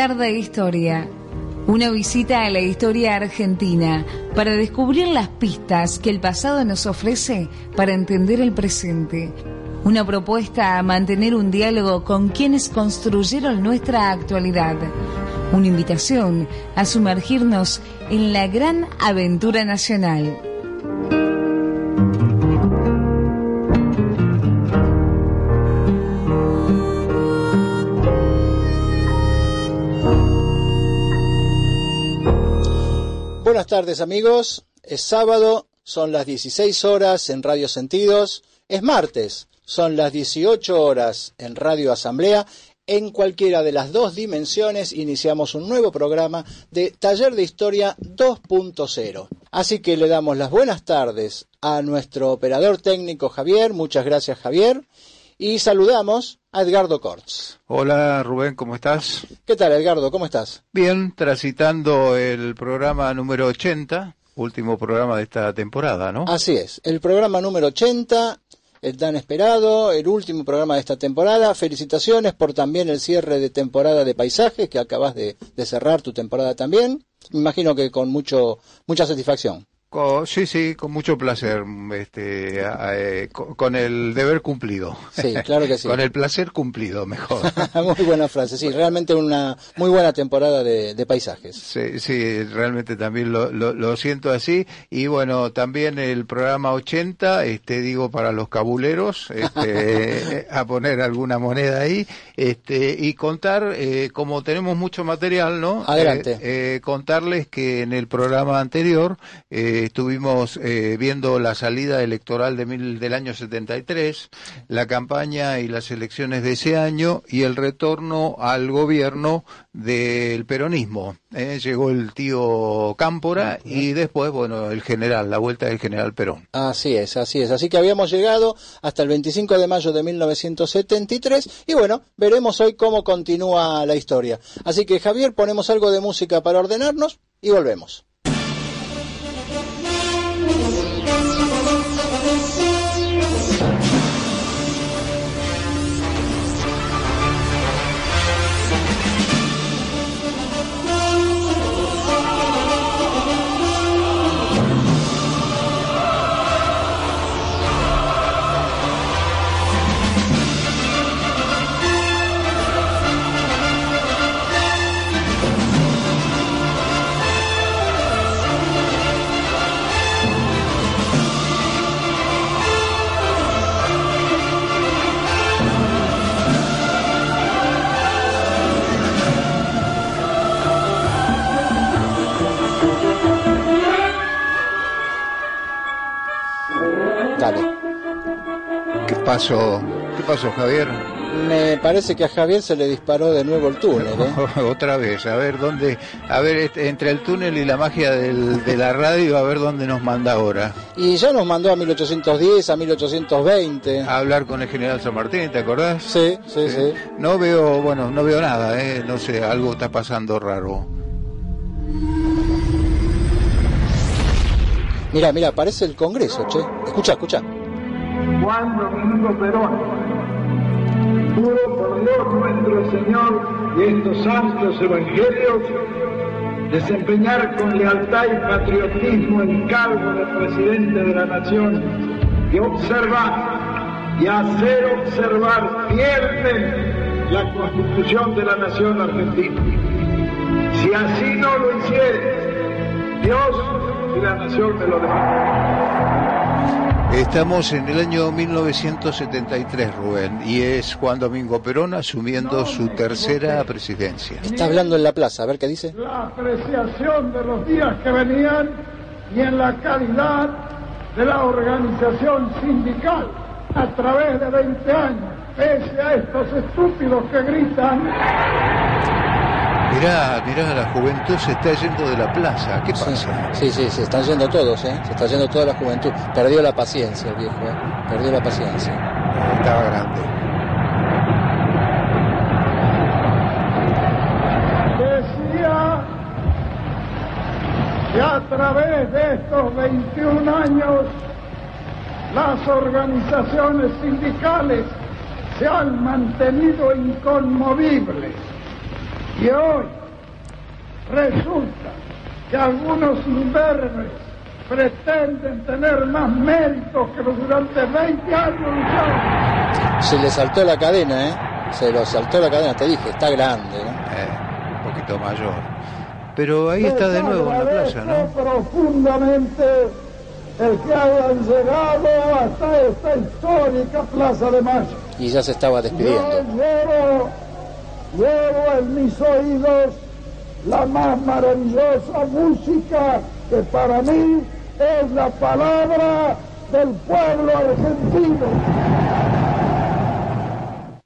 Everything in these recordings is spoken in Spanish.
Taller de Historia. Una visita a la historia argentina para descubrir las pistas que el pasado nos ofrece para entender el presente. Una propuesta a mantener un diálogo con quienes construyeron nuestra actualidad. Una invitación a sumergirnos en la gran aventura nacional. Buenas tardes amigos, es sábado, son las 16 horas en Radio Sentidos, es martes, son las 18 horas en Radio Asamblea. En cualquiera de las dos dimensiones iniciamos un nuevo programa de Taller de Historia 2.0. Así que le damos las buenas tardes a nuestro operador técnico Javier, muchas gracias Javier, y saludamos a Edgardo Corts. Hola Rubén, ¿cómo estás? ¿Qué tal Edgardo? ¿Cómo estás? Bien, transitando el programa número 80, último programa de esta temporada, ¿no? Así es, el programa número 80, el tan esperado, el último programa de esta temporada. Felicitaciones por también el cierre de temporada de paisajes, que acabas de, de cerrar tu temporada también. Me imagino que con mucho, mucha satisfacción. Con, sí, sí, con mucho placer, este, eh, con, con, el deber cumplido. Sí, claro que sí. con el placer cumplido, mejor. muy buena frase, sí, realmente una muy buena temporada de, de paisajes. Sí, sí, realmente también lo, lo, lo, siento así. Y bueno, también el programa 80, este, digo, para los cabuleros, este, a poner alguna moneda ahí, este, y contar, eh, como tenemos mucho material, ¿no? Adelante. Eh, eh, contarles que en el programa anterior, eh, estuvimos eh, viendo la salida electoral de mil, del año 73, la campaña y las elecciones de ese año y el retorno al gobierno del peronismo. Eh, llegó el tío Cámpora y después, bueno, el general, la vuelta del general Perón. Así es, así es. Así que habíamos llegado hasta el 25 de mayo de 1973 y bueno, veremos hoy cómo continúa la historia. Así que Javier, ponemos algo de música para ordenarnos y volvemos. Pasó? ¿Qué pasó, Javier? Me parece que a Javier se le disparó de nuevo el túnel. ¿eh? Otra vez, a ver dónde, a ver este, entre el túnel y la magia del, de la radio, a ver dónde nos manda ahora. Y ya nos mandó a 1810, a 1820. A hablar con el general San Martín, ¿te acordás? Sí, sí, sí. sí. No veo, bueno, no veo nada, ¿eh? no sé, algo está pasando raro. Mira, mira, parece el Congreso, che. Escucha, escucha. Juan Domingo Perón, Juro por Dios nuestro Señor y estos santos evangelios desempeñar con lealtad y patriotismo el cargo de presidente de la nación y observar y hacer observar fielmente la constitución de la nación argentina. Si así no lo hiciere, Dios y la nación me lo dejarán. Estamos en el año 1973, Rubén, y es Juan Domingo Perón asumiendo su tercera presidencia. Está hablando en la plaza, a ver qué dice. La apreciación de los días que venían y en la calidad de la organización sindical a través de 20 años, pese a estos estúpidos que gritan. Mirá, mirá, la juventud se está yendo de la plaza. ¿Qué pasa? Sí, sí, se están yendo todos, ¿eh? Se está yendo toda la juventud. Perdió la paciencia el viejo, ¿eh? Perdió la paciencia. Estaba grande. Decía que a través de estos 21 años las organizaciones sindicales se han mantenido inconmovibles. Y hoy resulta que algunos imberbes pretenden tener más méritos que los durante 20 años lucharon. Se le saltó la cadena, ¿eh? Se lo saltó la cadena, te dije, está grande, ¿no? Eh, un poquito mayor. Pero ahí está de nuevo en la plaza, ¿no? Profundamente el que hayan llegado hasta esta histórica Plaza de Mayo. Y ya se estaba Yo despidiendo. Llevo en mis oídos la más maravillosa música que para mí es la palabra del pueblo argentino.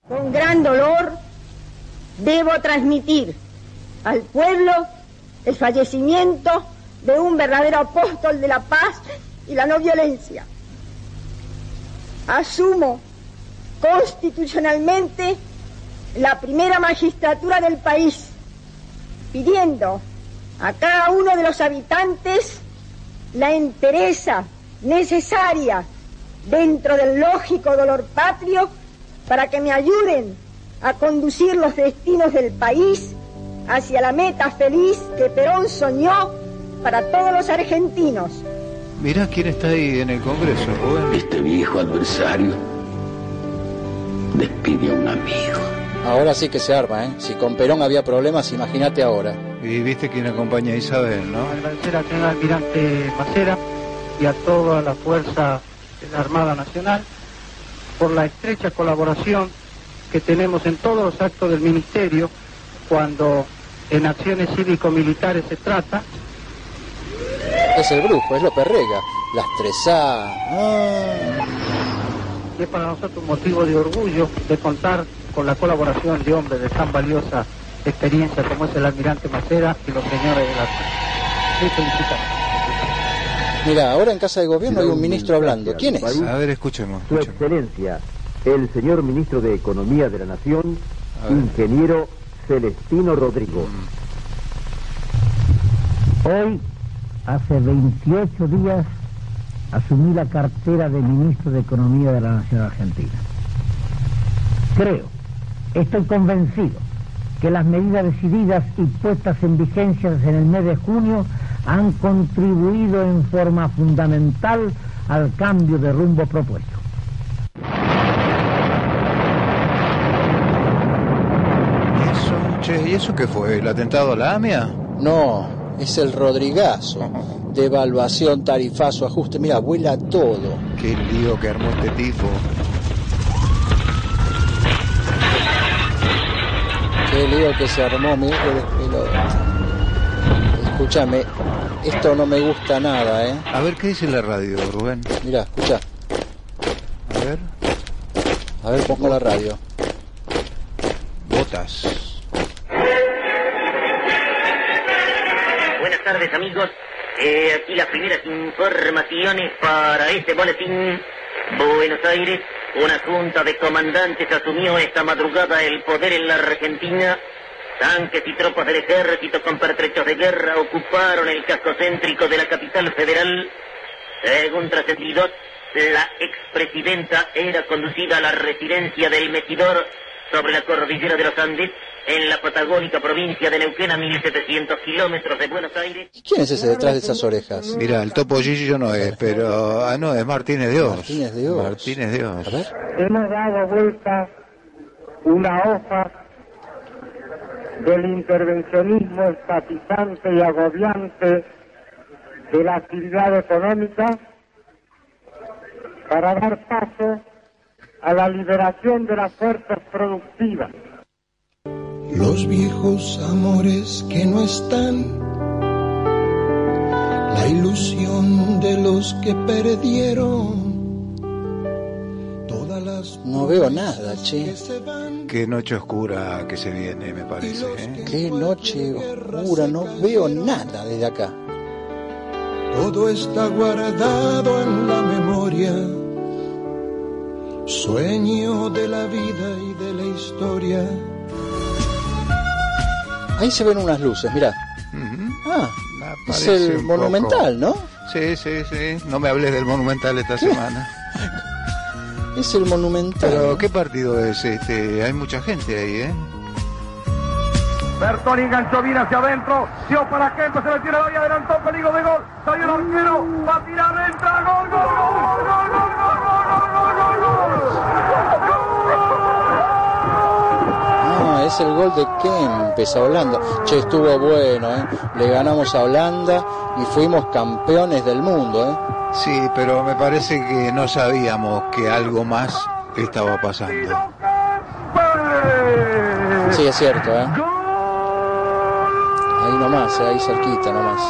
Con gran dolor debo transmitir al pueblo el fallecimiento de un verdadero apóstol de la paz y la no violencia. Asumo constitucionalmente la primera magistratura del país, pidiendo a cada uno de los habitantes la entereza necesaria dentro del lógico dolor patrio para que me ayuden a conducir los destinos del país hacia la meta feliz que Perón soñó para todos los argentinos. Mirá quién está ahí en el Congreso. Este viejo adversario despide a un amigo. Ahora sí que se arma, ¿eh? Si con Perón había problemas, imagínate ahora. Y viste quién acompaña a Isabel, ¿no? agradecer al señor almirante Macera y a toda la fuerza de la Armada Nacional por la estrecha colaboración que tenemos en todos los actos del Ministerio cuando en acciones cívico-militares se trata. Es el brujo, es López Rega. Las tres A. Ah. Y es para nosotros un motivo de orgullo de contar con la colaboración de hombres de tan valiosa experiencia como es el almirante Macera y los señores de la... Muy felicitaciones. Mira, ahora en Casa de Gobierno hay un ministro hablando. ¿Quién es? A ver, escuchemos. Su. Excelencia, el señor Ministro de Economía de la Nación, ingeniero Celestino Rodrigo. Hoy, hace 28 días, asumí la cartera de Ministro de Economía de la Nación Argentina. Creo, estoy convencido que las medidas decididas y puestas en vigencia en el mes de junio han contribuido en forma fundamental al cambio de rumbo propuesto. ¿Y eso? Che, ¿y eso qué fue? ¿El atentado a la AMIA? No, es el Rodrigazo. Devaluación, tarifazo, ajuste. Mira, vuela todo. Qué lío que armó este tipo. Qué lío que se armó, despelote. Escúchame, esto no me gusta nada, ¿eh? A ver, ¿qué dice la radio, Rubén? Mira, escucha. A ver. A ver, pongo la radio. Botas. Buenas tardes amigos, Eh, aquí las primeras informaciones para este boletín. Buenos Aires, una junta de comandantes asumió esta madrugada el poder en la Argentina. Tanques y tropas del ejército con pertrechos de guerra ocuparon el casco céntrico de la capital federal. Según trascendidos, la expresidenta era conducida a la residencia del metidor sobre la cordillera de los Andes, en la patagónica provincia de Neuquén, a 1700 kilómetros de Buenos Aires. ¿Quién es ese detrás de esas orejas? Mira, el topo Gillo no es, pero... Ah, no, es Martínez de Oz. Martínez de Oz. Martínez de Oz. A ver. Hemos dado vuelta una hoja del intervencionismo estatizante y agobiante de la actividad económica para dar paso a la liberación de las fuerzas productivas. Los viejos amores que no están, la ilusión de los que perdieron. Todas las No veo nada, che. Qué noche oscura que se viene, me parece. ¿eh? Qué noche oscura, no veo nada desde acá. Todo está guardado en la memoria. Sueño de la vida y de la historia. Ahí se ven unas luces, mirá. Ah, es el poco- monumental, ¿no? Sí, sí, sí. No me hables del Monumental esta semana. Es el monumental. Pero, ¿qué partido es este? Hay mucha gente ahí, ¿eh? Bertoni enganchó bien hacia adentro, dio para Kempe, se le tira área, adelantó, peligro de gol, salió el arquero, va a tirar, entra, gol, gol, gol, gol, gol, es el gol de Kempes a Holanda. Che, estuvo bueno, ¿eh? Le ganamos a Holanda y fuimos campeones del mundo, ¿eh? Sí, pero me parece que no sabíamos que algo más estaba pasando. Sí, es cierto, ¿eh? Ahí nomás, eh, ahí cerquita nomás.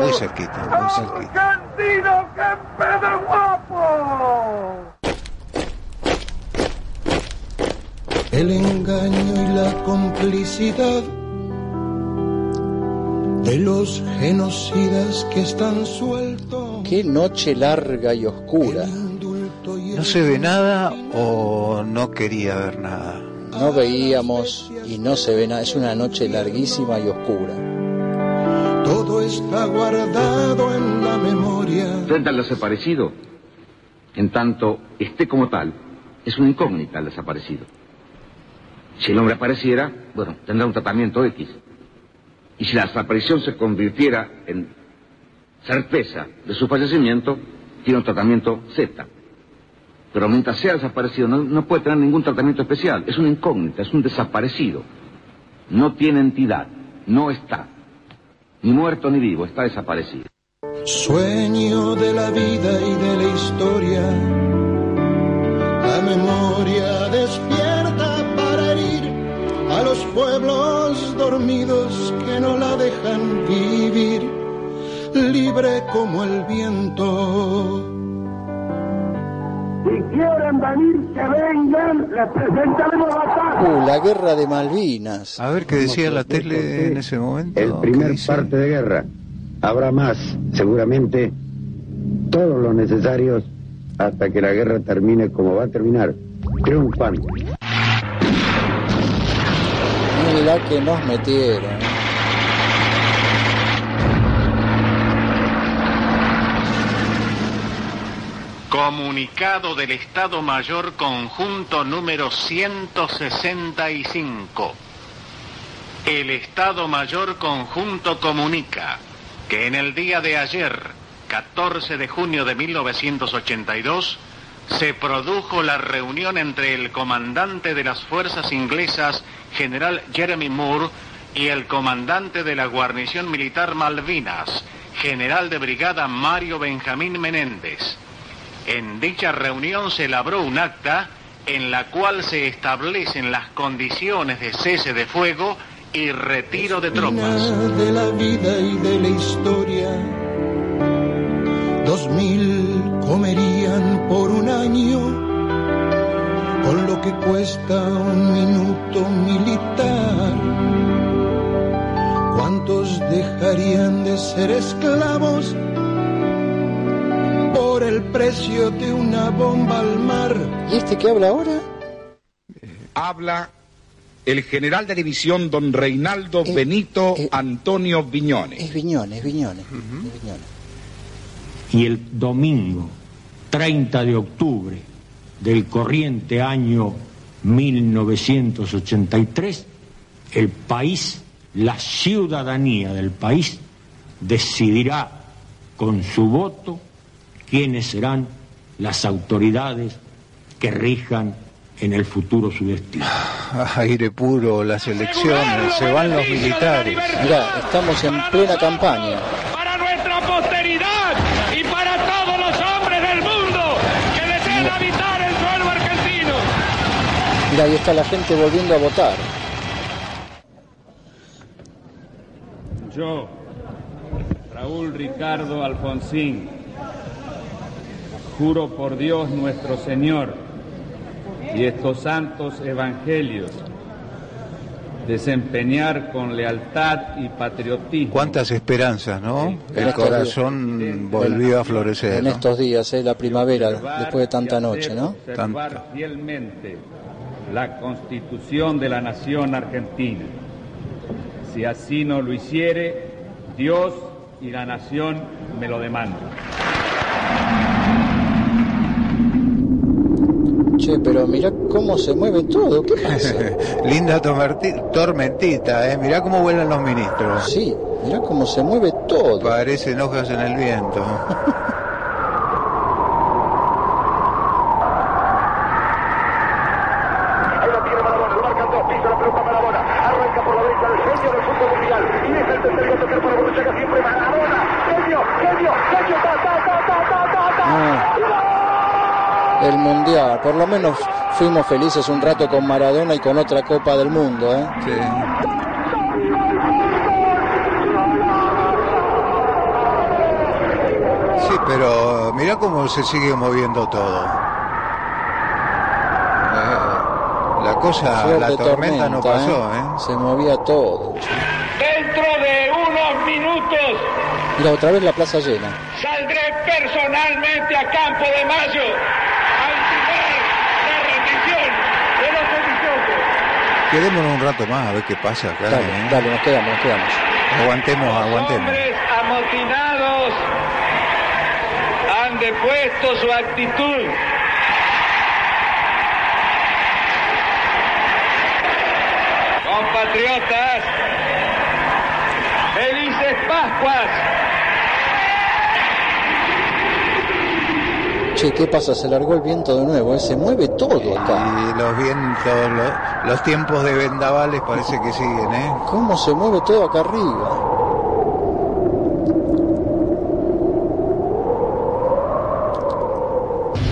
Muy cerquita, muy cerquita. Argentino, Kempe de guapo. El engaño y la complicidad de los genocidas que están sueltos. Qué noche larga y oscura. ¿No se ve nada o no quería ver nada? No veíamos y no se ve nada. Es una noche larguísima y oscura. Todo está guardado en la memoria. Frente al desaparecido, en tanto esté como tal, es una incógnita el desaparecido. Si el hombre apareciera, bueno, tendrá un tratamiento X. Y si la desaparición se convirtiera en certeza de su fallecimiento, tiene un tratamiento Z. Pero mientras sea desaparecido, no, puede tener ningún tratamiento especial. Es una incógnita, es un desaparecido. No tiene entidad, no está. Ni muerto ni vivo, está desaparecido. Sueño de la vida y de la historia. La memoria despierta a los pueblos dormidos que no la dejan vivir, libre como el viento. Si quieren venir, que vengan, les presentaremos batalla. Uh, la guerra de Malvinas. A ver qué decía la tele en ese momento. El ¿Qué primer parte de guerra. Habrá más, seguramente, todos los necesarios hasta que la guerra termine como va a terminar, triunfando. Mira que nos metieron. Comunicado del Estado Mayor Conjunto número 165. El Estado Mayor Conjunto comunica que en el día de ayer, 14 de junio de 1982, se produjo la reunión entre el comandante de las fuerzas inglesas, general Jeremy Moore, y el comandante de la guarnición militar Malvinas, general de brigada Mario Benjamín Menéndez. En dicha reunión se elaboró un acta en la cual se establecen las condiciones de cese de fuego y retiro de tropas. Comerían por un año con lo que cuesta un minuto militar. ¿Cuántos dejarían de ser esclavos por el precio de una bomba al mar? ¿Y este que habla ahora? Habla el general de división don Reinaldo Benito Antonio Viñones. Es Viñones, Viñones. es Viñones. y el domingo 30 de octubre del corriente año 1983, el país, la ciudadanía del país, decidirá con su voto quiénes serán las autoridades que rijan en el futuro su destino. Aire puro, las elecciones, se van los militares. Mira, estamos en plena campaña. Para nuestra posteridad y para todos los hombres del mundo que deseen habitar el suelo argentino. Mira, ahí está la gente volviendo a votar. Yo, Raúl Ricardo Alfonsín, juro por Dios nuestro Señor y estos santos evangelios desempeñar con lealtad y patriotismo. Cuántas esperanzas, ¿no? El corazón volvió a florecer. En ¿no? estos días, ¿eh? la primavera, después de tanta noche, ¿no? Observar fielmente la Constitución de la Nación Argentina. Si así no lo hiciere, Dios y la nación me lo demandan. Che, pero mirá cómo se mueve todo, ¿qué pasa? Linda tormentita, ¿eh? Mirá cómo vuelan los ministros. Sí, mirá cómo se mueve todo. Parecen hojas en el viento. Ahí la tiene Marabona, lo marcan dos, pisa la pelota Marabona, arranca por la derecha el genio del fútbol mundial, y es el tercero a tocar para Borruchaga siempre Marabona, genio, genio, genio, ta, ta, ta, ta, ta, ta, ta. El mundial, por lo menos fuimos felices un rato con Maradona y con otra Copa del Mundo, ¿eh? Sí, pero mirá cómo se sigue moviendo todo. Eh, la cosa, la tormenta, no pasó, ¿eh? ¿eh? Se movía todo. Dentro de unos minutos Mira, otra vez la plaza llena. saldré personalmente a Campo de Mayo a ultimar la rendición de los sediciosos. Quedémonos un rato más a ver qué pasa acá. Dale, ¿eh? dale, nos quedamos, nos quedamos. Aguantemos, aguantemos. Hombres amotinados han depuesto su actitud. Compatriotas, felices Pascuas. Che, ¿qué pasa? Se largó el viento de nuevo, ¿eh? Se mueve todo acá. Y los vientos, lo- los tiempos de vendavales parece que siguen, ¿eh? ¿Cómo se mueve todo acá arriba?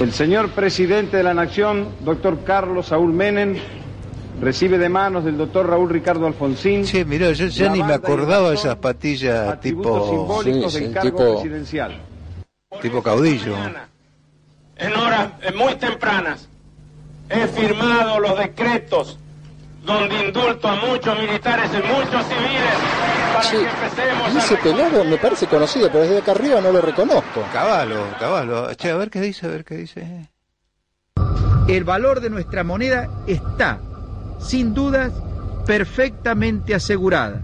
El señor presidente de la Nación, doctor Carlos Saúl Menem, recibe de manos del doctor Raúl Ricardo Alfonsín. Sí, mirá, yo ya ni me acordaba de esas patillas tipo, simbólicos Sí, sí, del cargo tipo- presidencial. tipo caudillo. En horas muy tempranas he firmado los decretos donde indulto a muchos militares y muchos civiles para Che, que empecemos y ese pelado me parece conocido, pero desde acá arriba no lo reconozco. Caballo, caballo. Che, a ver qué dice, a ver qué dice. El valor de nuestra moneda está, sin dudas, perfectamente asegurada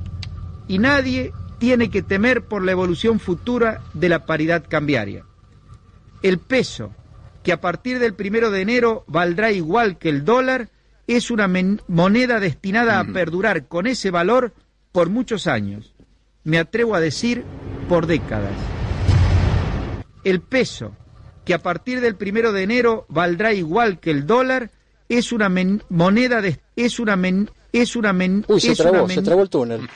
y nadie tiene que temer por la evolución futura de la paridad cambiaria. El peso, que a partir del primero de enero valdrá igual que el dólar, es una moneda destinada a perdurar con ese valor por muchos años. Me atrevo a decir, por décadas. El peso, que a partir del primero de enero valdrá igual que el dólar, es una men- moneda de, es una men- es una men- Uy, se es una trabó, men- se trabó el túnel.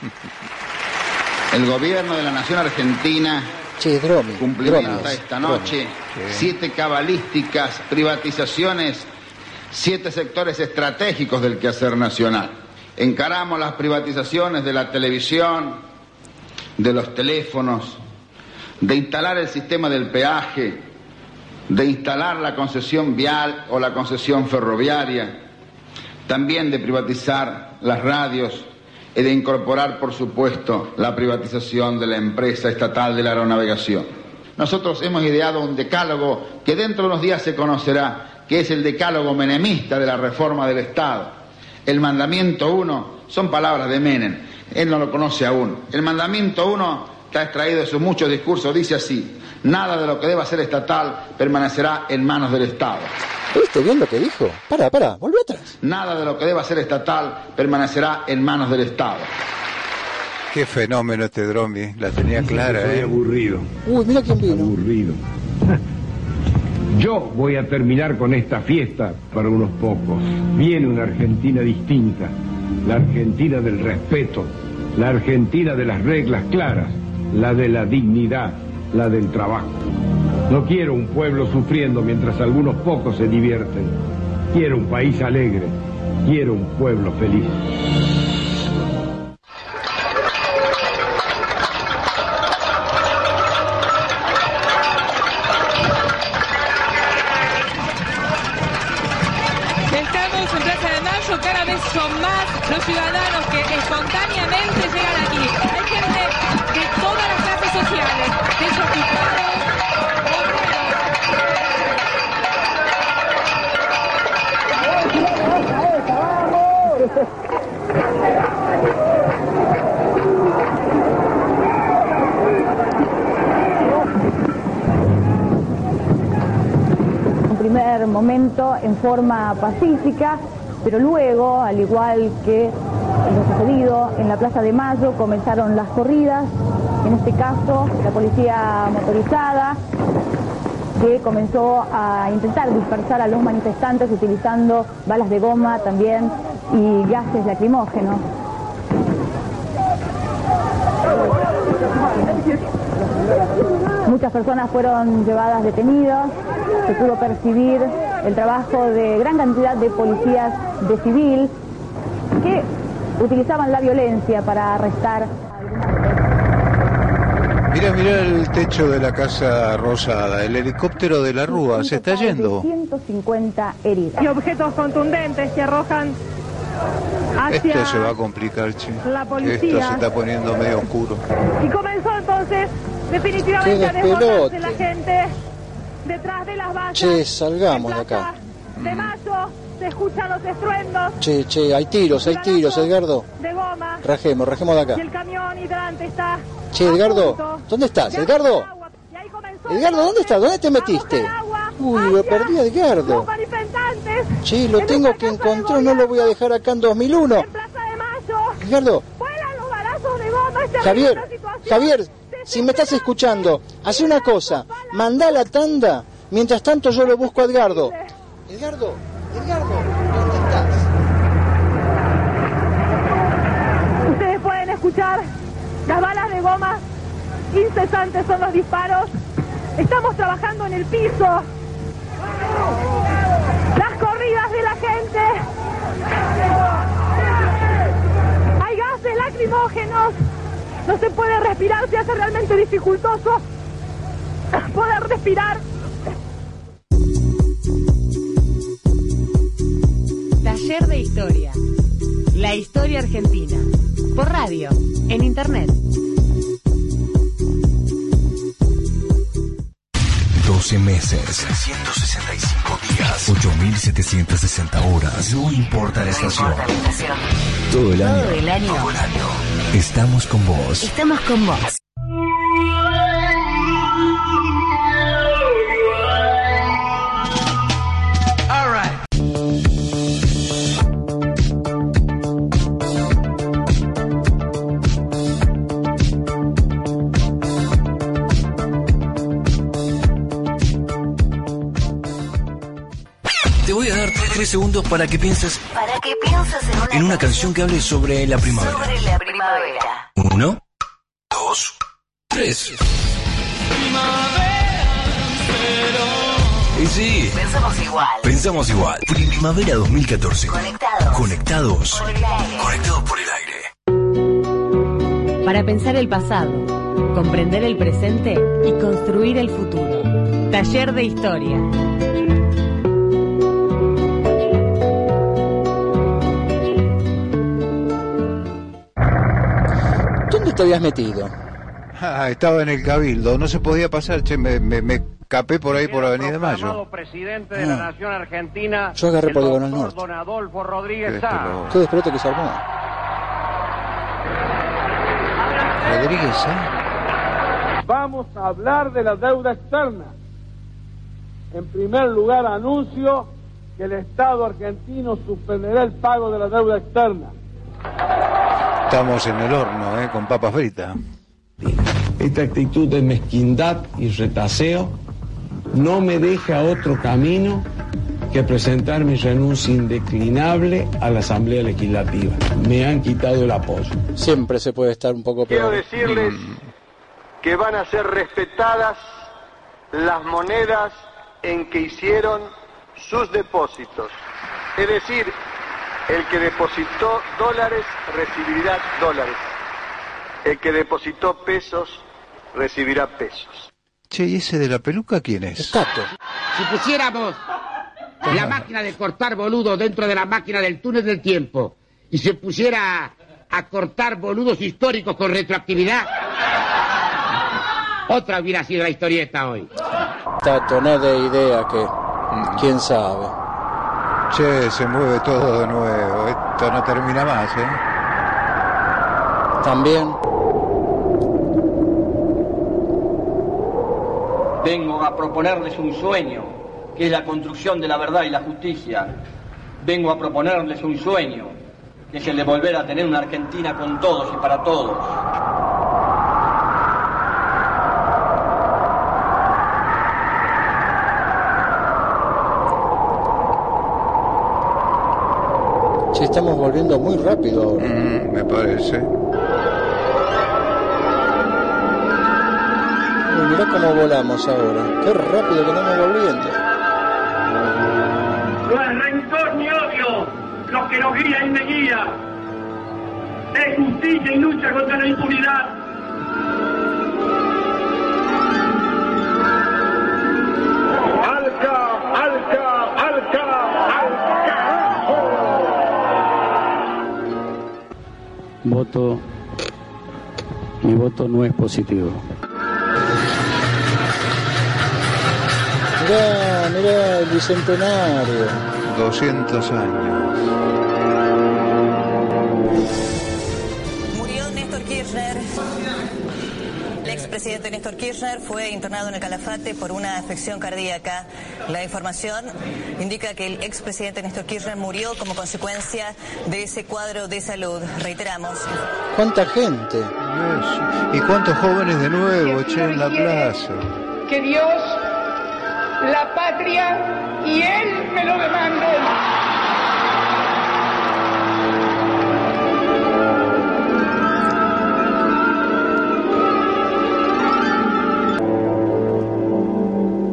El gobierno de la Nación Argentina Che, Dromi. cumplimenta esta noche siete cabalísticas privatizaciones, siete sectores estratégicos del quehacer nacional. Encaramos las privatizaciones de la televisión, de los teléfonos, de instalar el sistema del peaje, de instalar la concesión vial o la concesión ferroviaria, también de privatizar las radios y de incorporar, por supuesto, la privatización de la empresa estatal de la aeronavegación. Nosotros hemos ideado un decálogo que dentro de unos días se conocerá, que es el decálogo menemista de la reforma del Estado. El mandamiento uno son palabras de Menem, él no lo conoce aún. El mandamiento uno está extraído de sus muchos discursos, dice así, nada de lo que deba ser estatal permanecerá en manos del Estado. ¿Viste bien lo que dijo? Para, para, volvé atrás. Nada de lo que deba ser estatal permanecerá en manos del Estado. Qué fenómeno este Dromi, la tenía clara, ¿eh? aburrido. Uy, mira quién vino. Aburrido. Yo voy a terminar con esta fiesta para unos pocos. Viene una Argentina distinta, la Argentina del respeto, la Argentina de las reglas claras, la de la dignidad, la del trabajo. No quiero un pueblo sufriendo mientras algunos pocos se divierten. Quiero un país alegre, quiero un pueblo feliz. Un primer momento en forma pacífica, pero luego, al igual que lo sucedido en la Plaza de Mayo, comenzaron las corridas, en este caso la policía motorizada, que comenzó a intentar dispersar a los manifestantes utilizando balas de goma también y gases lacrimógenos. Muchas personas fueron llevadas detenidas, se pudo percibir el trabajo de gran cantidad de policías de civil que utilizaban la violencia para arrestar Mira, mira el techo de la casa rosada, el helicóptero de la Rúa, se está yendo. 150 heridas. y objetos contundentes que arrojan. Esto se va a complicar, che. la policía. Esto se está poniendo medio oscuro. Y comenzó entonces definitivamente a desbordarse la gente detrás de las vallas. Che, salgamos de acá. De mayo se escuchan los estruendos Che, che, hay tiros, hay tiros, Edgardo. de goma Rajemos, rajemos de acá. y el camión hidrante está Che, Edgardo, ¿dónde estás? Edgardo. Edgardo, ¿dónde estás? ¿Dónde te metiste? Uy, lo perdí a Edgardo. Che, lo tengo que encontrar, no lo voy a dejar acá en 2001. Edgardo, vuelan los balazos de Javier, esta situación. Javier, si me estás escuchando, haz una cosa, manda la tanda, mientras tanto yo lo busco a Edgardo. Edgardo, Edgardo, ¿dónde estás? Ustedes pueden escuchar las balas de goma, incesantes son los disparos. Estamos trabajando en el piso. Las corridas de la gente. Hay gases No se puede respirar, se hace realmente dificultoso poder respirar. Taller de Historia. La historia argentina. Por radio, en internet. 12 meses, 365 días, 8760 horas. No importa la estación. Todo el año. Todo el año. Todo el año. Estamos con vos. Estamos con vos. Segundos para que pienses Para que pienses en una, en una canción que hable sobre la primavera. sobre la primavera. Uno, dos, tres. Y sí, Pensamos igual. pensamos igual. Primavera 2014. Conectados. Conectados. Por el aire. Conectados por el aire. Para pensar el pasado, comprender el presente y construir el futuro. Taller de Historia. Te habías metido? Ah, estaba en el Cabildo, no se podía pasar, che, me, me, me capé por ahí por Avenida Mayo. Presidente de la Ah. Nación Argentina, Yo agarré el por Diagonal Norte. Don Adolfo Rodríguez Qué Sá. Qué despelote que se armó. Rodríguez, ¿eh? Vamos a hablar de la deuda externa. En primer lugar, anuncio que el Estado argentino suspenderá el pago de la deuda externa. Estamos en el horno, ¿eh? con papas fritas. Esta actitud de mezquindad y retaseo no me deja otro camino que presentar mi renuncia indeclinable a la Asamblea Legislativa. Me han quitado el apoyo. Siempre se puede estar un poco Quiero peor. decirles que van a ser respetadas las monedas en que hicieron sus depósitos. Es decir, el que depositó dólares recibirá dólares. El que depositó pesos recibirá pesos. Che, ¿y ese de la peluca quién es? Si pusiéramos la máquina de cortar boludos dentro de la máquina del túnel del tiempo y se pusiera a cortar boludos históricos con retroactividad, otra hubiera sido la historieta hoy. Tato, no de idea que. ¿Quién sabe? Che, se mueve todo de nuevo. Esto no termina más, ¿eh? También. Vengo a proponerles un sueño, que es la construcción de la verdad y la justicia. Vengo a proponerles un sueño, que es el de volver a tener una Argentina con todos y para todos. Estamos volviendo muy rápido ahora. Mm, me parece. Uy, mirá cómo volamos ahora. Qué rápido que estamos volviendo. No es rencor ni odio lo que nos guía y me guía. Es justicia y lucha contra la impunidad. Voto. Mi voto no es positivo. Mirá, mirá, el bicentenario. 200 años. Murió Néstor Kirchner. El expresidente Néstor Kirchner fue internado en el Calafate por una afección cardíaca. La información indica que el expresidente Néstor Kirchner murió como consecuencia de ese cuadro de salud. Reiteramos. ¿Cuánta gente? ¿Y cuántos jóvenes de nuevo, che, en la plaza? Que Dios, la patria y Él me lo demanden.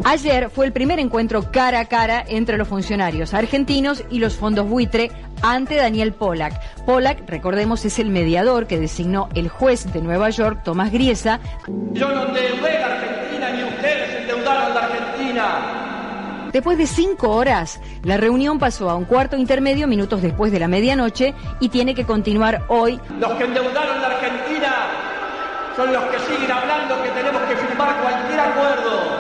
Ayer fue el primer encuentro cara a cara entre los funcionarios argentinos y los fondos buitre ante Daniel Pollack. Pollack, recordemos, es el mediador que designó el juez de Nueva York, Tomás Griesa, Yo no endeudé la Argentina ni ustedes endeudaron la Argentina. Después de cinco horas, la reunión pasó a un cuarto intermedio minutos después de la medianoche y tiene que continuar hoy. Los que endeudaron la Argentina son los que siguen hablando que tenemos que firmar cualquier acuerdo.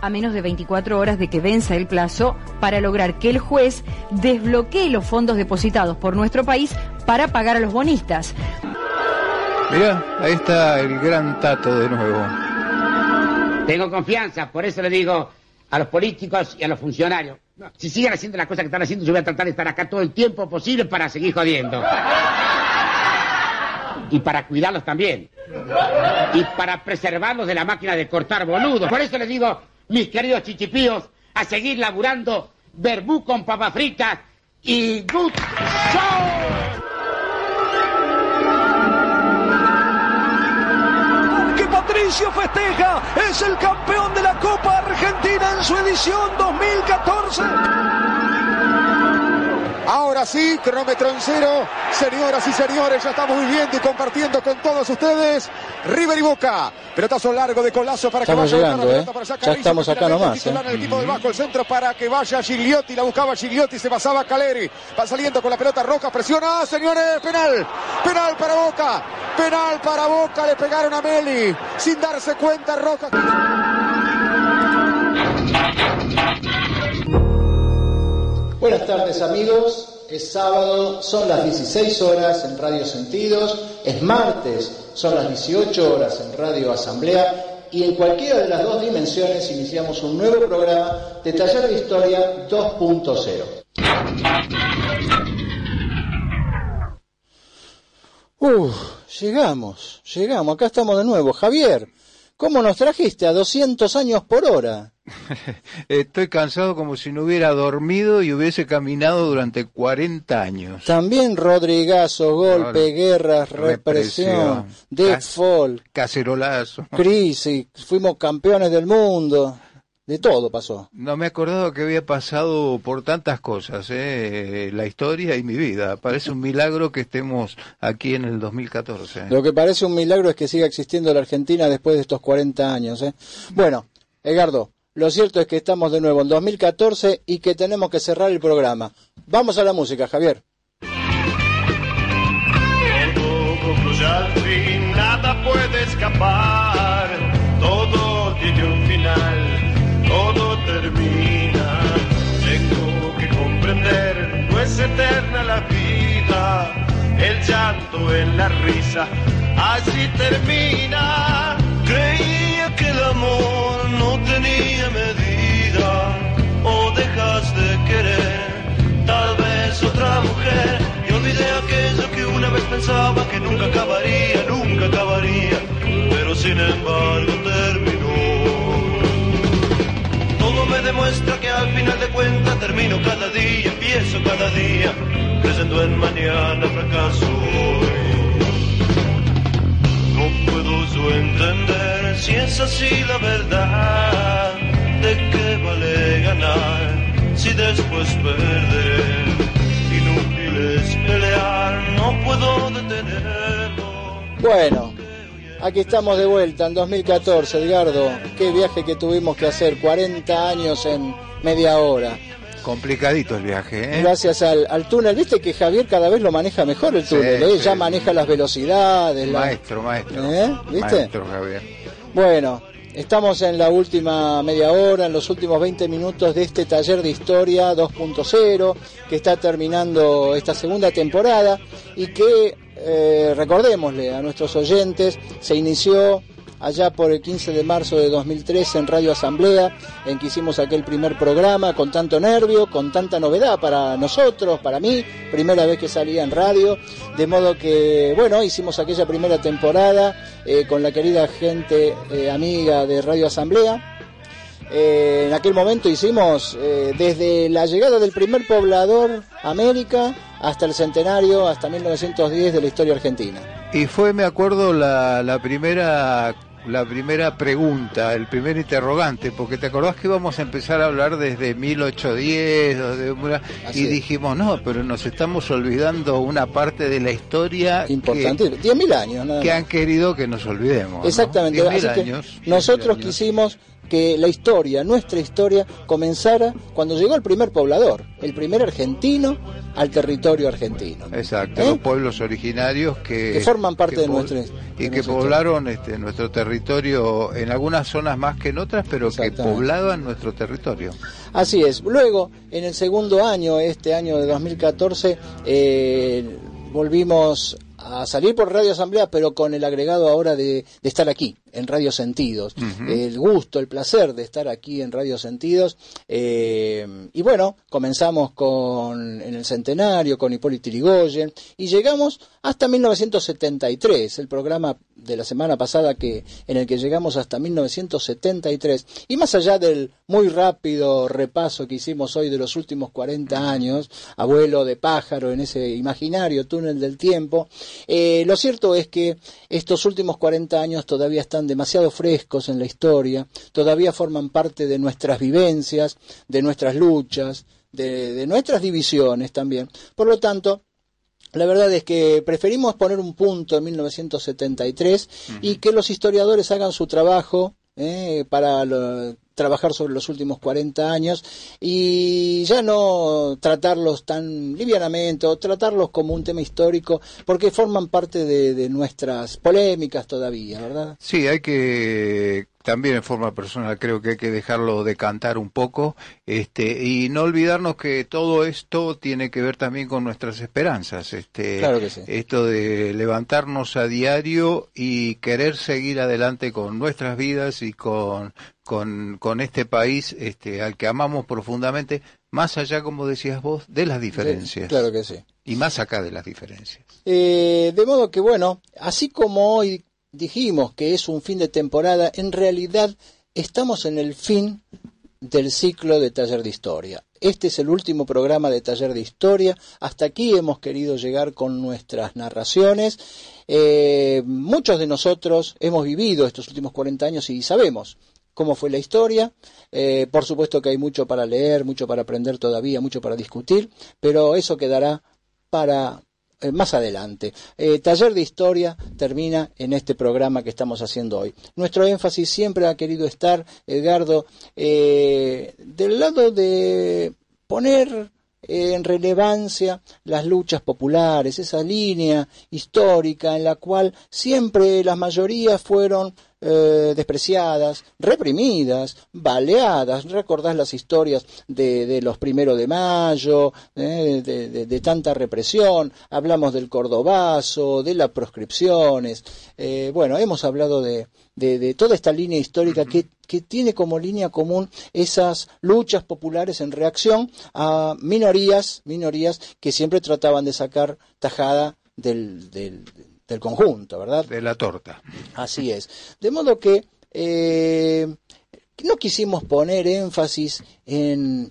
A menos de 24 horas de que venza el plazo para lograr que el juez desbloquee los fondos depositados por nuestro país para pagar a los bonistas. Mirá, ahí está el gran Tato de nuevo. Tengo confianza, por eso le digo a los políticos y a los funcionarios. Si siguen haciendo las cosas que están haciendo, yo voy a tratar de estar acá todo el tiempo posible para seguir jodiendo. Y para cuidarlos también. Y para preservarlos de la máquina de cortar boludos. Por eso les digo, mis queridos chichipíos, a seguir laburando verbú con papas fritas y good show. que Patricio festeja, es el campeón de la Copa Argentina en su edición 2014. Ahora sí, cronómetro en cero. Señoras y señores, ya estamos viviendo y compartiendo con todos ustedes. River y Boca. Pelotazo largo de colazo para Estamos que vaya a llegando, la ¿eh? para allá. Ya estamos acá nomás, ¿eh? el equipo del Vasco, el centro para que vaya Gigliotti. La buscaba Gigliotti, se pasaba Caleri. Va saliendo con la pelota roja, presiona, señores, penal. Penal para Boca. Penal para Boca, le pegaron a Meli. Sin darse cuenta, Roja. Buenas tardes amigos, es sábado, son las 16 horas en Radio Sentidos, es martes, son las 18 horas en Radio Asamblea y en cualquiera de las dos dimensiones iniciamos un nuevo programa de Taller de Historia 2.0. Uf, llegamos, llegamos, acá estamos de nuevo. Javier, ¿cómo nos trajiste a 200 años por hora? Estoy cansado como si no hubiera dormido y hubiese caminado durante 40 años. También Rodrigazo, golpe, guerras, represión, Represión. default, Cacerolazo. crisis, fuimos campeones del mundo, de todo pasó. No me acordaba que había pasado por tantas cosas, ¿eh? la historia y mi vida. Parece un milagro que estemos aquí en el 2014. Lo que parece un milagro es que siga existiendo la Argentina después de estos 40 años. ¿eh? Bueno, Edgardo, lo cierto es que estamos de nuevo en 2014 y que tenemos que cerrar el programa. Vamos a la música, Javier. Todo al fin, nada puede escapar. Todo tiene un final, termina. Tengo que comprender, no es eterna la vida. El llanto en la risa, así termina. Creía que el amor no tenía medida. O dejas de querer, tal vez otra mujer. Y olvidé aquello que una vez pensaba que nunca acabaría, nunca acabaría. Pero sin embargo demuestra que al final de cuentas termino cada día, empiezo cada día, creyendo en mañana fracaso hoy. No puedo yo entender si es así la verdad, de qué vale ganar si después perderé. Inútil es pelear, no puedo detenerlo. Bueno, aquí estamos de vuelta en 2014, Edgardo. Qué viaje que tuvimos que hacer, 40 años en media hora. Complicadito el viaje, ¿eh? Gracias al, al túnel, viste que Javier cada vez lo maneja mejor el túnel, Sí, ¿eh? sí, ya maneja las velocidades. la- Maestro, maestro. ¿Eh? ¿Viste? Maestro Javier. Bueno, estamos en la última media hora, en los últimos 20 minutos de este taller de historia 2.0 que está terminando esta segunda temporada y que, eh, recordémosle a nuestros oyentes, se inició allá por el 15 de marzo de 2013 en Radio Asamblea, en que hicimos aquel primer programa con tanto nervio, con tanta novedad para nosotros, para mí, primera vez que salía en radio, de modo que, bueno, hicimos aquella primera temporada eh, con la querida gente eh, amiga de Radio Asamblea. Eh, en aquel momento hicimos eh, desde la llegada del primer poblador a América hasta el centenario, hasta 1910 de la historia argentina. Y fue, me acuerdo, la, la primera la primera pregunta, el primer interrogante, porque te acordás que íbamos a empezar a hablar desde 1810 o de una- Así y dijimos, no, pero nos estamos olvidando una parte de la historia Importante, 10.000 años, nada que, han querido que nos olvidemos. ¿no? Exactamente, 10.000 así que años. nosotros quisimos que la historia, nuestra historia, comenzara cuando llegó el primer poblador, el primer argentino al territorio argentino. Exacto, ¿Eh? los pueblos originarios que, Que forman parte de nuestra- y de que poblaron este, nuestro territorio en algunas zonas más que en otras, pero que poblaban nuestro territorio. Así es. Luego, en el segundo año, este año de 2014, eh, volvimos a salir por Radio Asamblea, pero con el agregado ahora de, de estar aquí, en Radio Sentidos. El gusto, el placer de estar aquí en Radio Sentidos. Eh, y bueno, comenzamos con en el centenario, con Hipólito Yrigoyen, y llegamos hasta 1973, el programa de la semana pasada que en el que llegamos hasta 1973. Y más allá del muy rápido repaso que hicimos hoy de los últimos 40 años, abuelo de pájaro en ese imaginario túnel del tiempo, eh, lo cierto es que estos últimos 40 años todavía están demasiado frescos en la historia, todavía forman parte de nuestras vivencias, de nuestras luchas, de, de nuestras divisiones también. Por lo tanto, la verdad es que preferimos poner un punto en 1973 y que los historiadores hagan su trabajo eh, para lo- trabajar sobre los últimos 40 años y ya no tratarlos tan livianamente o tratarlos como un tema histórico porque forman parte de, de nuestras polémicas todavía, ¿verdad? Sí, hay que también en forma personal creo que hay que dejarlo decantar un poco, este y no olvidarnos que todo esto tiene que ver también con nuestras esperanzas, este Claro que sí. esto de levantarnos a diario y querer seguir adelante con nuestras vidas y con con, con este país este, al que amamos profundamente, más allá, como decías vos, de las diferencias. claro que sí. Y más acá de las diferencias. Eh, de modo que, bueno, así como hoy dijimos que es un fin de temporada, en realidad estamos en el fin del ciclo de taller de historia. Este es el último programa de taller de historia. Hasta aquí hemos querido llegar con nuestras narraciones. Eh, muchos de nosotros hemos vivido estos últimos 40 años y sabemos cómo fue la historia. Eh, por supuesto que hay mucho para leer, mucho para aprender todavía, mucho para discutir, pero eso quedará para más adelante. Eh, taller de historia termina en este programa que estamos haciendo hoy. Nuestro énfasis siempre ha querido estar, Edgardo, eh, del lado de poner en relevancia las luchas populares, esa línea histórica en la cual siempre las mayorías fueron eh, despreciadas, reprimidas, baleadas. ¿Recordás las historias de, de los primeros de mayo, eh, de, de, de, tanta represión? Hablamos del cordobazo, de las proscripciones. Eh, bueno, hemos hablado de, toda esta línea histórica que, que, tiene como línea común esas luchas populares en reacción a minorías, minorías que siempre trataban de sacar tajada del, del, del conjunto, ¿verdad? De la torta. Así es. De modo que eh, no quisimos poner énfasis en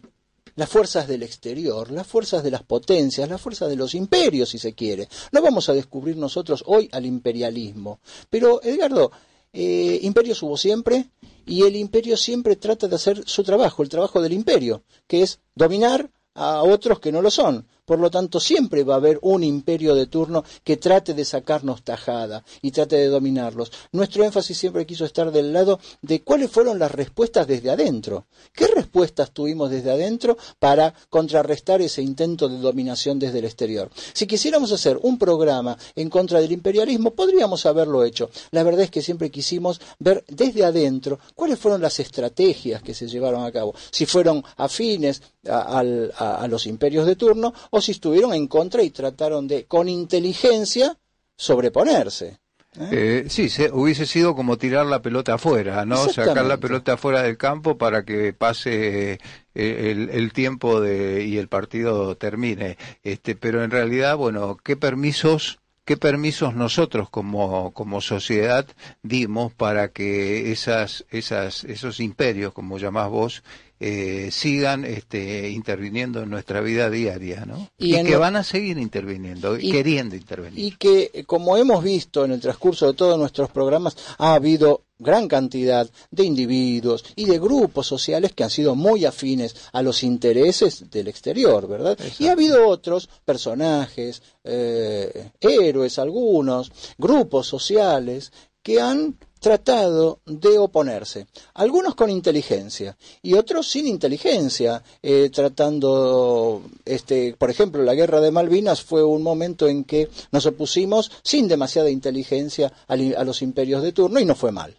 las fuerzas del exterior, las fuerzas de las potencias, las fuerzas de los imperios, si se quiere. No vamos a descubrir nosotros hoy al imperialismo. Pero, Edgardo, eh, imperios hubo siempre y el imperio siempre trata de hacer su trabajo, el trabajo del imperio, que es dominar a otros que no lo son. Por lo tanto, siempre va a haber un imperio de turno que trate de sacarnos tajada y trate de dominarlos. Nuestro énfasis siempre quiso estar del lado de cuáles fueron las respuestas desde adentro. ¿Qué respuestas tuvimos desde adentro para contrarrestar ese intento de dominación desde el exterior? Si quisiéramos hacer un programa en contra del imperialismo, podríamos haberlo hecho. La verdad es que siempre quisimos ver desde adentro cuáles fueron las estrategias que se llevaron a cabo. Si fueron afines a, los imperios de turno o si estuvieron en contra y trataron de, con inteligencia, sobreponerse. ¿Eh? Eh, sí, se, hubiese sido como tirar la pelota afuera, ¿no? Sacar la pelota afuera del campo para que pase eh, el, el, tiempo de, y el partido termine. Este, pero en realidad, bueno, ¿qué permisos qué permisos nosotros como, como sociedad dimos para que esas, esas, esos imperios, como llamás vos, eh, sigan este, interviniendo en nuestra vida diaria, ¿no? Y, y que lo... van a seguir interviniendo, y, queriendo intervenir. Y que, como hemos visto en el transcurso de todos nuestros programas, ha habido gran cantidad de individuos y de grupos sociales que han sido muy afines a los intereses del exterior, ¿verdad? Exacto. Y ha habido otros personajes, eh, héroes algunos, grupos sociales que han tratado de oponerse, algunos con inteligencia y otros sin inteligencia, eh, tratando, este, por ejemplo, la guerra de Malvinas fue un momento en que nos opusimos sin demasiada inteligencia a, a los imperios de turno y no fue mal.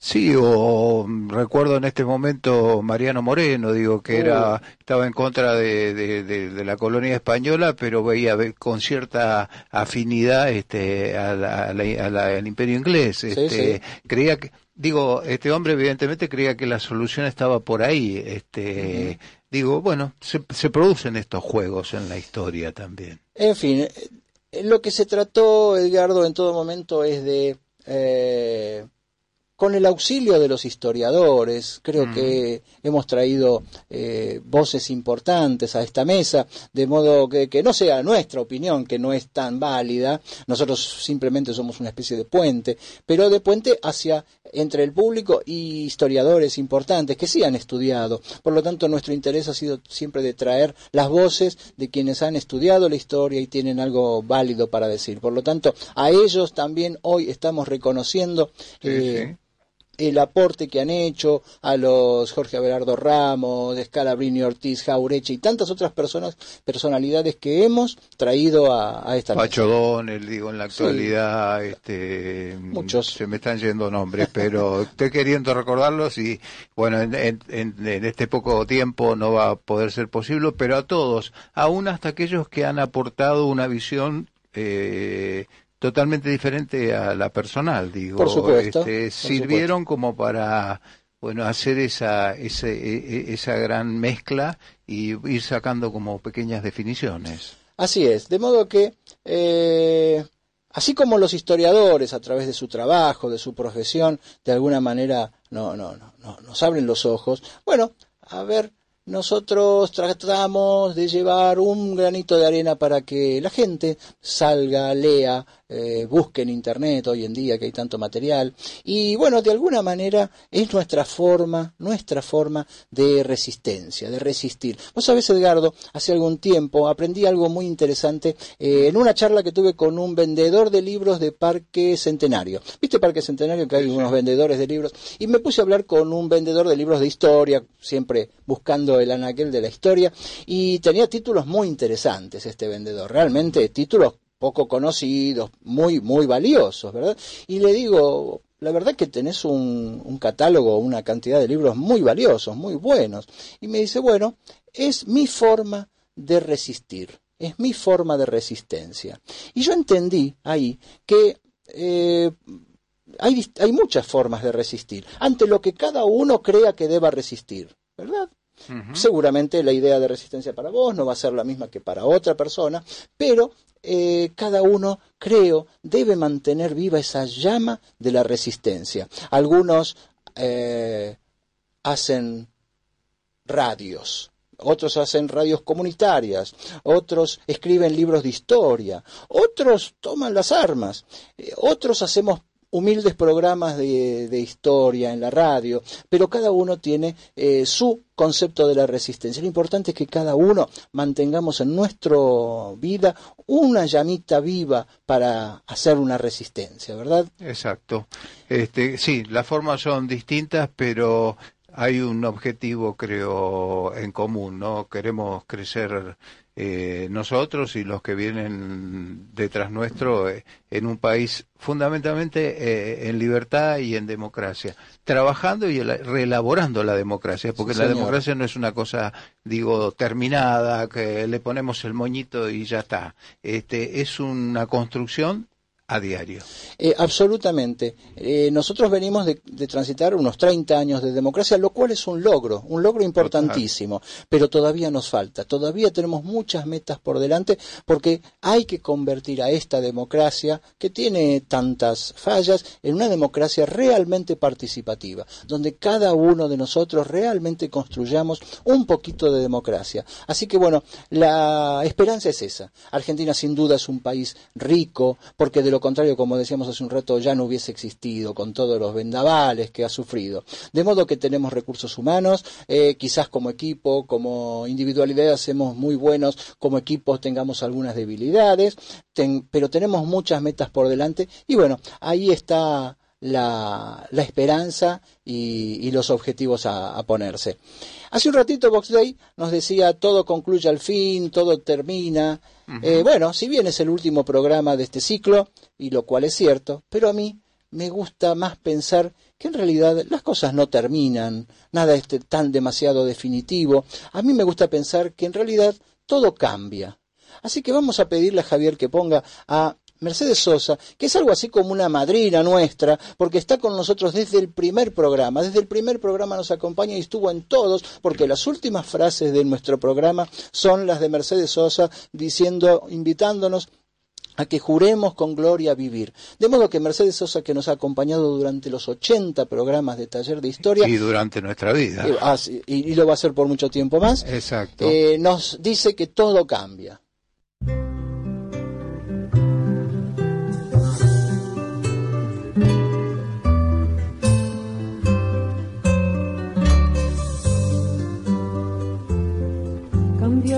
Sí, o, recuerdo en este momento Mariano Moreno, digo que era estaba en contra de, de, de, de la colonia española, pero veía con cierta afinidad este a la, a la, a la, al imperio inglés. Este, sí, sí. Creía que digo, este hombre evidentemente creía que la solución estaba por ahí. Este, uh -huh. digo, bueno, se, se producen estos juegos en la historia también. En fin, lo que se trató, Edgardo, en todo momento es de eh, con el auxilio de los historiadores, creo mm. que hemos traído eh, voces importantes a esta mesa, de modo que, que, no sea nuestra opinión, que no es tan válida, nosotros simplemente somos una especie de puente, pero de puente hacia entre el público y historiadores importantes que sí han estudiado. Por lo tanto, nuestro interés ha sido siempre de traer las voces de quienes han estudiado la historia y tienen algo válido para decir. Por lo tanto, a ellos también hoy estamos reconociendo sí, eh, sí el aporte que han hecho a los Jorge Abelardo Ramos, Scalabrini Ortiz, Jaureche y tantas otras personas, personalidades que hemos traído a, a esta Pacho Donel, digo, en la actualidad, sí. este, muchos. Se me están yendo nombres, pero estoy queriendo recordarlos y, bueno, en, en, en, este poco tiempo no va a poder ser posible, pero a todos, aún hasta aquellos que han aportado una visión eh, totalmente diferente a la personal, digo. Por supuesto. Este, por sirvieron supuesto. como para, bueno, hacer esa, esa, esa gran mezcla y ir sacando como pequeñas definiciones. Así es, de modo que, eh, así como los historiadores a través de su trabajo, de su profesión, de alguna manera no, no, no, no, nos abren los ojos, bueno, a ver, nosotros tratamos de llevar un granito de arena para que la gente salga, lea, eh, busque en internet hoy en día que hay tanto material. Y bueno de alguna manera es nuestra forma nuestra forma de resistencia de resistir. Vos sabés Edgardo hace algún tiempo aprendí algo muy interesante eh, en una charla que tuve con un vendedor de libros de Parque Centenario. Viste Parque Centenario que hay unos vendedores de libros. Y me puse a hablar con un vendedor de libros de historia siempre buscando el anaquel de la historia. Y tenía títulos muy interesantes este vendedor realmente títulos poco conocidos, muy, muy valiosos, ¿verdad? Y le digo, la verdad que tenés un, un, catálogo, una cantidad de libros muy valiosos, muy buenos. Y me dice, bueno, es mi forma de resistir, es mi forma de resistencia. Y yo entendí ahí que eh, hay, hay muchas formas de resistir, ante lo que cada uno crea que deba resistir, ¿verdad? Seguramente la idea de resistencia para vos no va a ser la misma que para otra persona, pero eh, cada uno, creo, debe mantener viva esa llama de la resistencia. Algunos eh, hacen radios, otros hacen radios comunitarias, otros escriben libros de historia, otros toman las armas, eh, otros hacemos humildes programas de, de, historia en la radio, pero cada uno tiene eh, su concepto de la resistencia. Lo importante es que cada uno mantengamos en nuestra vida una llamita viva para hacer una resistencia, ¿verdad? Exacto. Este, sí, las formas son distintas, pero hay un objetivo, creo, en común, ¿no? Queremos crecer eh, nosotros y los que vienen detrás nuestro eh, en un país fundamentalmente eh, en libertad y en democracia, trabajando y reelaborando la democracia, porque Sí, la señor. democracia no es una cosa, digo, terminada, que le ponemos el moñito y ya está. Este, es una construcción a diario. Eh, absolutamente. Eh, nosotros venimos de, de transitar unos 30 años de democracia, lo cual es un logro, un logro importantísimo, pero todavía nos falta, todavía tenemos muchas metas por delante porque hay que convertir a esta democracia, que tiene tantas fallas, en una democracia realmente participativa, donde cada uno de nosotros realmente construyamos un poquito de democracia. Así que bueno, la esperanza es esa. Argentina sin duda es un país rico, porque de lo contrario, como decíamos hace un rato, ya no hubiese existido con todos los vendavales que ha sufrido. De modo que tenemos recursos humanos, eh, quizás como equipo, como individualidad hacemos muy buenos, como equipos tengamos algunas debilidades, pero tenemos muchas metas por delante y bueno, ahí está la, esperanza y, y los objetivos a, a ponerse. Hace un ratito Box Day nos decía todo concluye al fin, todo termina. Eh, bueno, si bien es el último programa de este ciclo, y lo cual es cierto, pero a mí me gusta más pensar que en realidad las cosas no terminan, nada es tan demasiado definitivo. A mí me gusta pensar que en realidad todo cambia. Así que vamos a pedirle a Javier que ponga a Mercedes Sosa, que es algo así como una madrina nuestra, porque está con nosotros desde el primer programa. Desde el primer programa nos acompaña y estuvo en todos, porque las últimas frases de nuestro programa son las de Mercedes Sosa diciendo, invitándonos a que juremos con gloria vivir. De modo que Mercedes Sosa, que nos ha acompañado durante los 80 programas de taller de historia, Y durante nuestra vida. eh, ah, y lo va a hacer por mucho tiempo más, Exacto. eh, nos dice que todo cambia.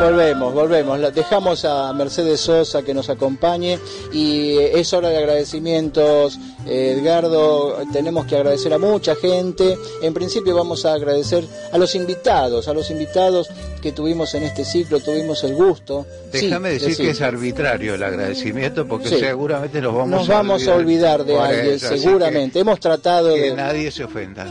Volvemos, volvemos. Dejamos a Mercedes Sosa que nos acompañe y eh, es hora de agradecimientos. Eh, Edgardo, tenemos que agradecer a mucha gente. En principio vamos a agradecer a los invitados, a los invitados que tuvimos en este ciclo, tuvimos el gusto. Sí, Déjame decir que es arbitrario el agradecimiento porque Sí. seguramente nos vamos, Nos vamos a olvidar de alguien, eso, seguramente. Hemos tratado Que, que de... nadie se ofenda.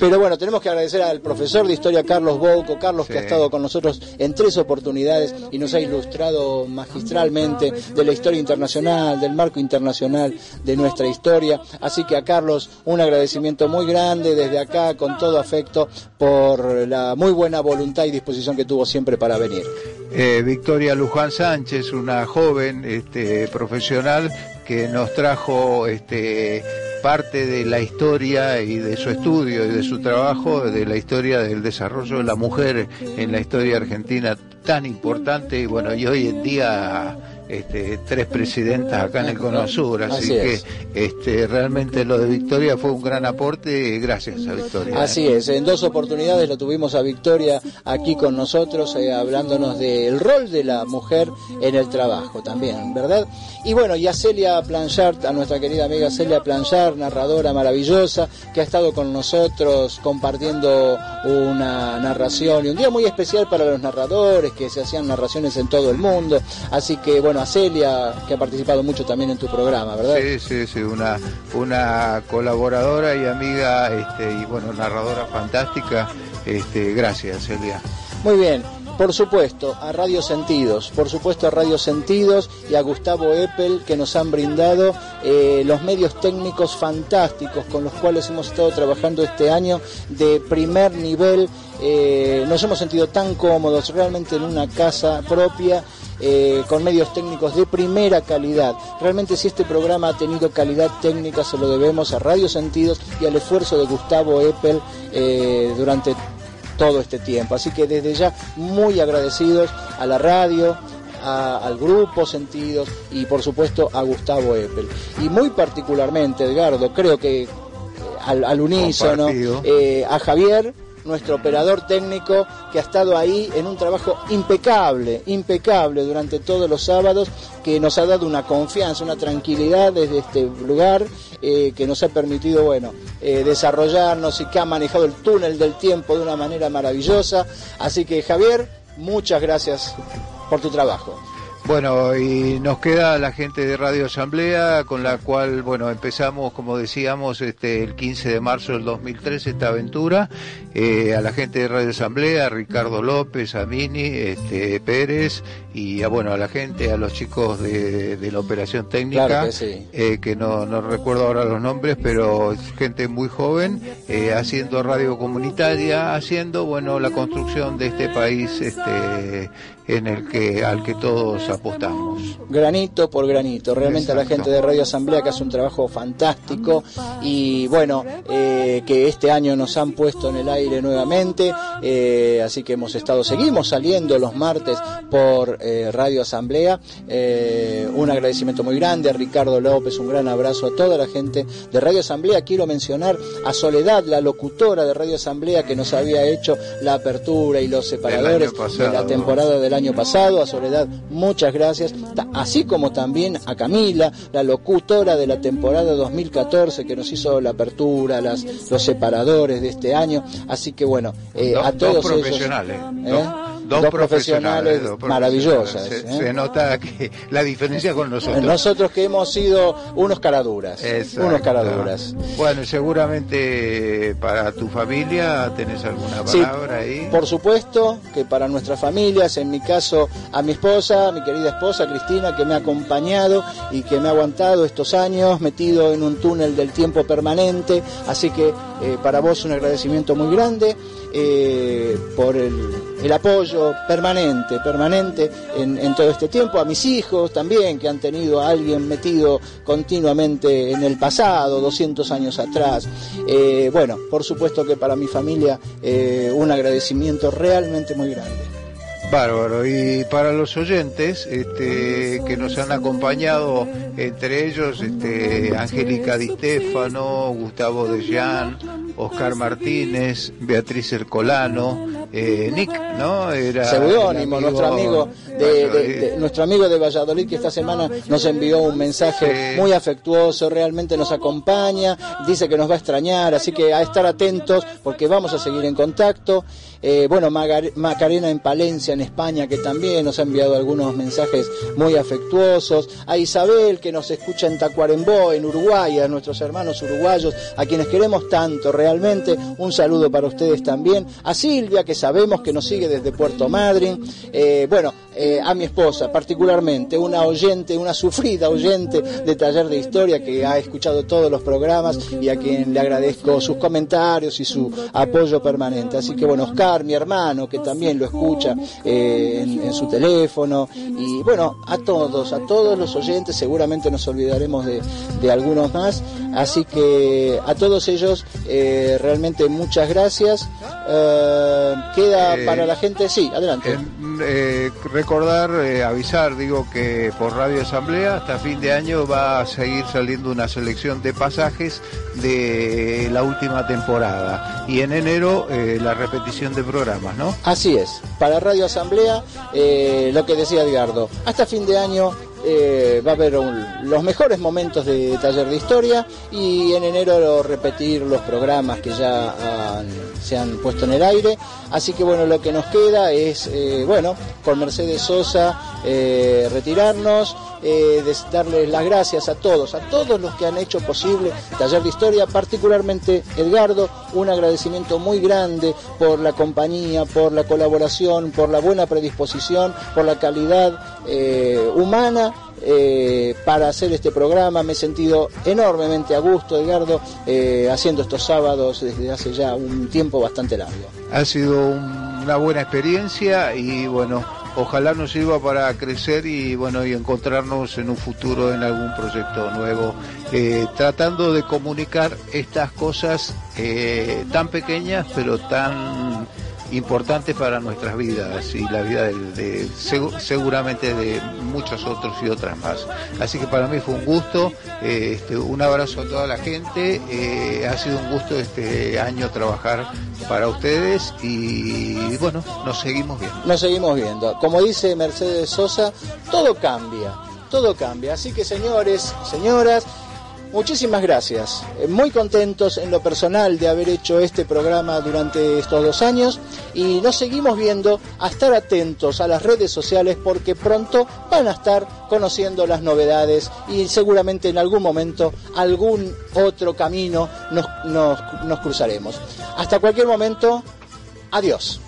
Pero bueno, tenemos que agradecer al profesor de historia Carlos Bouco, Carlos que ha estado con nosotros en tres oportunidades y nos ha ilustrado magistralmente de la historia internacional, del marco internacional de nuestra historia. Así que a Carlos un agradecimiento muy grande desde acá, con todo afecto, por la muy buena voluntad y disposición que tuvo siempre para venir. Eh, Victoria Luján Sánchez, una joven este, profesional que nos trajo este, parte de la historia y de su estudio y de su trabajo, de la historia del desarrollo de la mujer en la historia argentina tan importante y bueno, y hoy en día este, tres presidentas acá en el Cono Sur, así, Así que es. este, realmente lo de Victoria fue un gran aporte, gracias a Victoria. Así es, en dos oportunidades lo tuvimos a Victoria aquí con nosotros, eh, hablándonos del rol de la mujer en el trabajo también, ¿verdad? Y bueno, y a Celia Planchard, a nuestra querida amiga Celia Planchard, narradora maravillosa, que ha estado con nosotros compartiendo una narración y un día muy especial para los narradores, que se hacían narraciones en todo el mundo. Así que bueno, a Celia, que ha participado mucho también en tu programa, ¿verdad? Sí, sí, sí, una, una colaboradora y amiga este, y bueno, narradora fantástica. Este, gracias, Celia. Muy bien, por supuesto, a Radio Sentidos, por supuesto a Radio Sentidos y a Gustavo Eppel que nos han brindado eh, los medios técnicos fantásticos con los cuales hemos estado trabajando este año de primer nivel. Eh, nos hemos sentido tan cómodos realmente en una casa propia. Eh, con medios técnicos de primera calidad. Realmente si este programa ha tenido calidad técnica se lo debemos a Radio Sentidos y al esfuerzo de Gustavo Eppel eh, durante todo este tiempo. Así que desde ya muy agradecidos a la radio, a- al grupo Sentidos y por supuesto a Gustavo Eppel. Y muy particularmente, Edgardo, creo que eh, al, al unísono, eh, a Javier, nuestro operador técnico, que ha estado ahí en un trabajo impecable, impecable durante todos los sábados, que nos ha dado una confianza, una tranquilidad desde este lugar, eh, que nos ha permitido, bueno, eh, desarrollarnos y que ha manejado el túnel del tiempo de una manera maravillosa. Así que Javier, muchas gracias por tu trabajo. Bueno, y nos queda la gente de Radio Asamblea, con la cual, bueno, empezamos, como decíamos, este, el 15 de marzo del 2003 esta aventura. Eh, a la gente de Radio Asamblea, a Ricardo López, a Mini, este, Pérez, y a, bueno, a la gente, a los chicos de, de la operación técnica, Claro que sí. eh, que no, no recuerdo ahora los nombres, pero gente muy joven, eh, haciendo radio comunitaria, haciendo, bueno, la construcción de este país, este, en el que, al que todos apostamos. granito por granito. Realmente a la gente de Radio Asamblea que hace un trabajo fantástico y bueno, eh, que este año nos han puesto en el aire nuevamente, eh, así que hemos estado, seguimos saliendo los martes por eh, Radio Asamblea. Un agradecimiento muy grande a Ricardo López, un gran abrazo a toda la gente de Radio Asamblea. Quiero mencionar a Soledad, la locutora de Radio Asamblea que nos había hecho la apertura y los separadores pasado. de la temporada del año pasado. A Soledad, muchas gracias. Así como también a Camila, la locutora de la temporada 2014 que nos hizo la apertura, las, los separadores de este año. Así que bueno, eh, Dos- a todos dos ellos. profesionales, ¿eh? dos- Dos, profesionales dos maravillosas, Se, ¿eh? se nota que la diferencia con nosotros. Nosotros que hemos sido unos caraduras, Exacto. unos caraduras. Bueno, seguramente para tu familia tenés alguna Sí, palabra ahí. Por supuesto que para nuestras familias, en mi caso a mi esposa, a mi querida esposa Cristina, que me ha acompañado y que me ha aguantado estos años metido en un túnel del tiempo permanente. Así que eh, para vos un agradecimiento muy grande eh, por el, apoyo permanente, permanente en, en todo este tiempo. A mis hijos también, que han tenido a alguien metido continuamente en el pasado, 200 años atrás. Eh, bueno, por supuesto que para mi familia eh, un agradecimiento realmente muy grande. Bárbaro. Y para los oyentes este, que nos han acompañado, entre ellos este, Angélica Di Stefano, Gustavo De Jean, Oscar Martínez, Beatriz Ercolano, eh, Nick, ¿no? Era Seudónimo, nuestro amigo de, de- de- nuestro amigo de Valladolid que esta semana nos envió un mensaje muy afectuoso, realmente nos acompaña, dice que nos va a extrañar, así que a estar atentos porque vamos a seguir en contacto. Eh, bueno, Macarena en Palencia, en España, que también nos ha enviado algunos mensajes muy afectuosos. A Isabel, que nos escucha en Tacuarembó, en Uruguay, a nuestros hermanos uruguayos, a quienes queremos tanto, realmente. Un saludo para ustedes también. A Silvia, que sabemos que nos sigue desde Puerto Madryn. Eh, bueno, eh, a mi esposa, particularmente, una oyente, una sufrida oyente de Taller de Historia que ha escuchado todos los programas y a quien le agradezco sus comentarios y su apoyo permanente. Así que bueno, Oscar, mi hermano, que también lo escucha eh, en, su teléfono. Y bueno, a todos, a todos los oyentes, seguramente nos olvidaremos de algunos más. Así que a todos ellos, eh, realmente muchas gracias. Eh, queda Eh, para la gente, sí, adelante. Eh, recordar, avisar, digo que por Radio Asamblea hasta fin de año va a seguir saliendo una selección de pasajes de la última temporada y en enero la repetición de programas, ¿no? Así es, para Radio Asamblea, lo que decía Edgardo, hasta fin de año eh, va a haber un- los mejores momentos de taller de historia y en enero repetir los programas que ya se han puesto en el aire. Así que bueno, lo que nos queda es, eh, bueno, con Mercedes Sosa eh, retirarnos, eh, des- darles las gracias a todos, a todos los que han hecho posible Taller de Historia, particularmente Edgardo, un agradecimiento muy grande por la compañía, por la colaboración, por la buena predisposición, por la calidad eh, humana eh, para hacer este programa. Me he sentido enormemente a gusto, Edgardo, haciendo estos sábados desde hace ya un tiempo bastante largo. Ha sido un- una buena experiencia y bueno, ojalá nos sirva para crecer y bueno y encontrarnos en un futuro en algún proyecto nuevo, eh, tratando de comunicar estas cosas eh, tan pequeñas pero tan importantes para nuestras vidas y la vida de, segu- seguramente de muchos otros y otras más. Así que para mí fue un gusto, eh, este, un abrazo a toda la gente, eh, ha sido un gusto este año trabajar para ustedes y bueno, nos seguimos viendo. Nos seguimos viendo. Como dice Mercedes Sosa, todo cambia, todo cambia. Así que señores, señoras, muchísimas gracias. Eh, Muy contentos en lo personal de haber hecho este programa durante estos dos años y nos seguimos viendo a estar atentos a las redes sociales porque pronto van a estar conociendo las novedades y seguramente en algún momento algún otro camino nos, nos, nos cruzaremos. Hasta cualquier momento, adiós.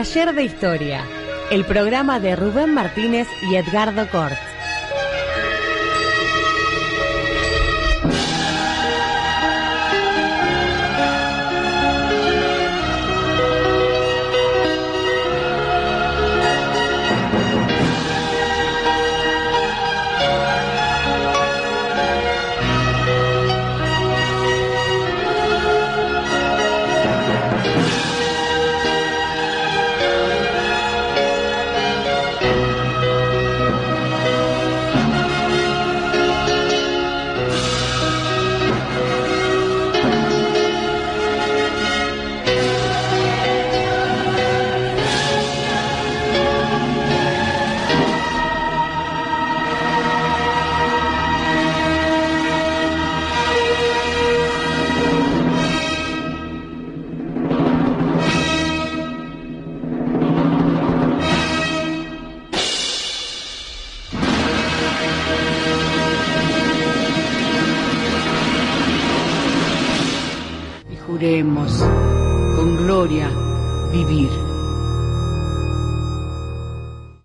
Taller de Historia, el programa de Rubén Martínez y Edgardo Cort. Y